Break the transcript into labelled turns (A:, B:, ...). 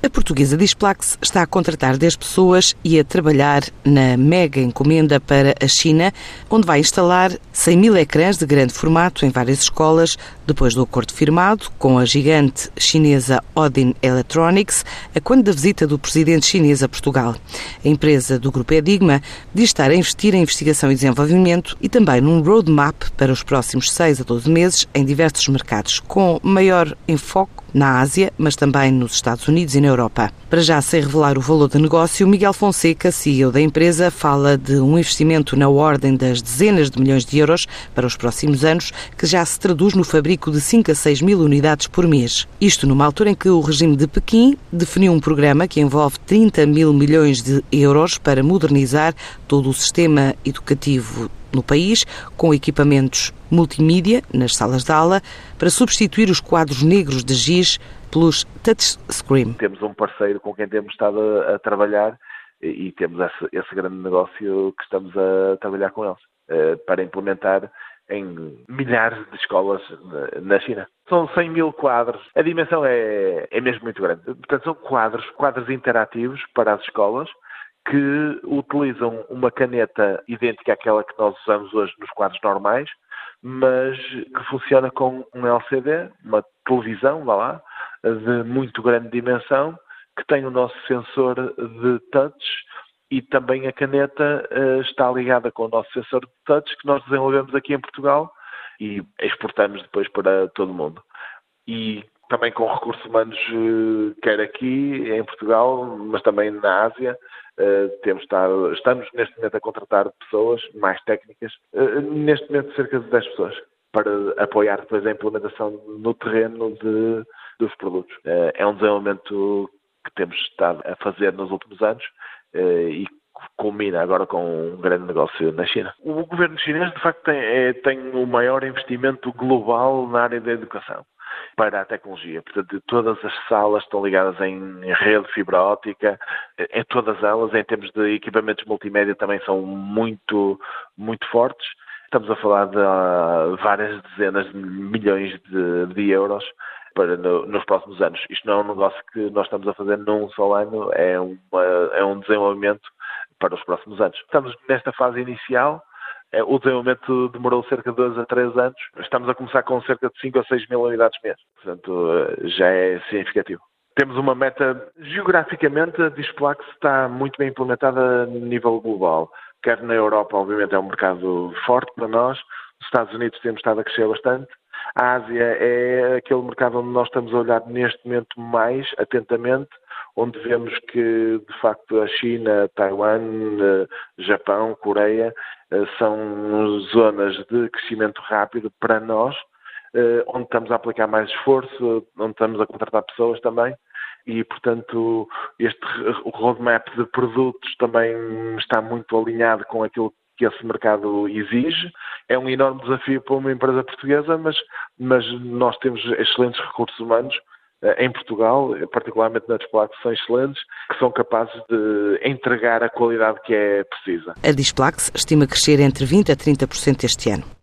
A: A portuguesa Displax está a contratar 10 pessoas e a trabalhar na mega encomenda para a China, onde vai instalar 100 mil ecrãs de grande formato em várias escolas, depois do acordo firmado com a gigante chinesa Odin Electronics, a quando da visita do presidente chinês a Portugal. A empresa do Grupo Edigma diz estar a investir em investigação e desenvolvimento e também num roadmap para os próximos 6 a 12 meses em diversos mercados, com maior enfoque na Ásia, mas também nos Estados Unidos e na Europa. Para já, sem revelar o valor do negócio, Miguel Fonseca, CEO da empresa, fala de um investimento na ordem das dezenas de milhões de euros para os próximos anos, que já se traduz no fabrico de 5 a 6 mil unidades por mês. Isto numa altura em que o regime de Pequim definiu um programa que envolve 30 mil milhões de euros para modernizar todo o sistema educativo no país, com equipamentos multimídia nas salas de aula, para substituir os quadros negros de giz pelos touchscreen.
B: Temos um parceiro com quem temos estado a, a trabalhar e, temos esse, esse, grande negócio que estamos a trabalhar com eles uh, para implementar em milhares de escolas na China. São 100 mil quadros. A dimensão é, é mesmo muito grande. Portanto, são quadros, quadros interativos para as escolas, que utilizam uma caneta idêntica àquela que nós usamos hoje nos quadros normais, mas que funciona com um LCD, uma televisão, vá lá, de muito grande dimensão, que tem o nosso sensor de touch e também a caneta uh, está ligada com o nosso sensor de touch que nós desenvolvemos aqui em Portugal e exportamos depois para todo o mundo. E também com recursos humanos, uh, quer aqui em Portugal, mas também na Ásia, Uh, temos estado, estamos neste momento a contratar pessoas mais técnicas, uh, neste momento cerca de 10 pessoas, para apoiar depois a implementação no terreno de, dos produtos. É um desenvolvimento que temos estado a fazer nos últimos anos e culmina agora com um grande negócio na China. O governo chinês, de facto, tem, é, tem o maior investimento global na área da educação para a tecnologia. Portanto, todas as salas estão ligadas em rede fibra óptica, em todas elas, em termos de equipamentos multimédia, também são muito, muito fortes. Estamos a falar de uh, várias dezenas de milhões de, de euros para no, nos próximos anos. Isto não é um negócio que nós estamos a fazer num só ano, é, uma, é um desenvolvimento para os próximos anos. Estamos nesta fase inicial, o desenvolvimento demorou cerca de 2 a 3 anos. Estamos a começar com cerca de 5 a 6 mil unidades mês. Portanto, eh, já é significativo. Temos uma meta, geograficamente, a Displax está muito bem implementada a nível global. Quer na Europa, obviamente, é um mercado forte para nós. Nos Estados Unidos temos estado a crescer bastante. A Ásia é aquele mercado onde nós estamos a olhar neste momento mais atentamente onde vemos que, de facto, a China, Taiwan, eh, Japão, Coreia eh, são zonas de crescimento rápido para nós, eh, onde estamos a aplicar mais esforço, onde estamos a contratar pessoas também. E, portanto, este roadmap de produtos também está muito alinhado com aquilo que esse mercado exige. É um enorme desafio para uma empresa portuguesa, mas, mas nós temos excelentes recursos humanos eh, em Portugal, particularmente na Displax, são excelentes, que são capazes de entregar a qualidade que é precisa.
A: A Displax estima crescer entre 20% a 30% este ano.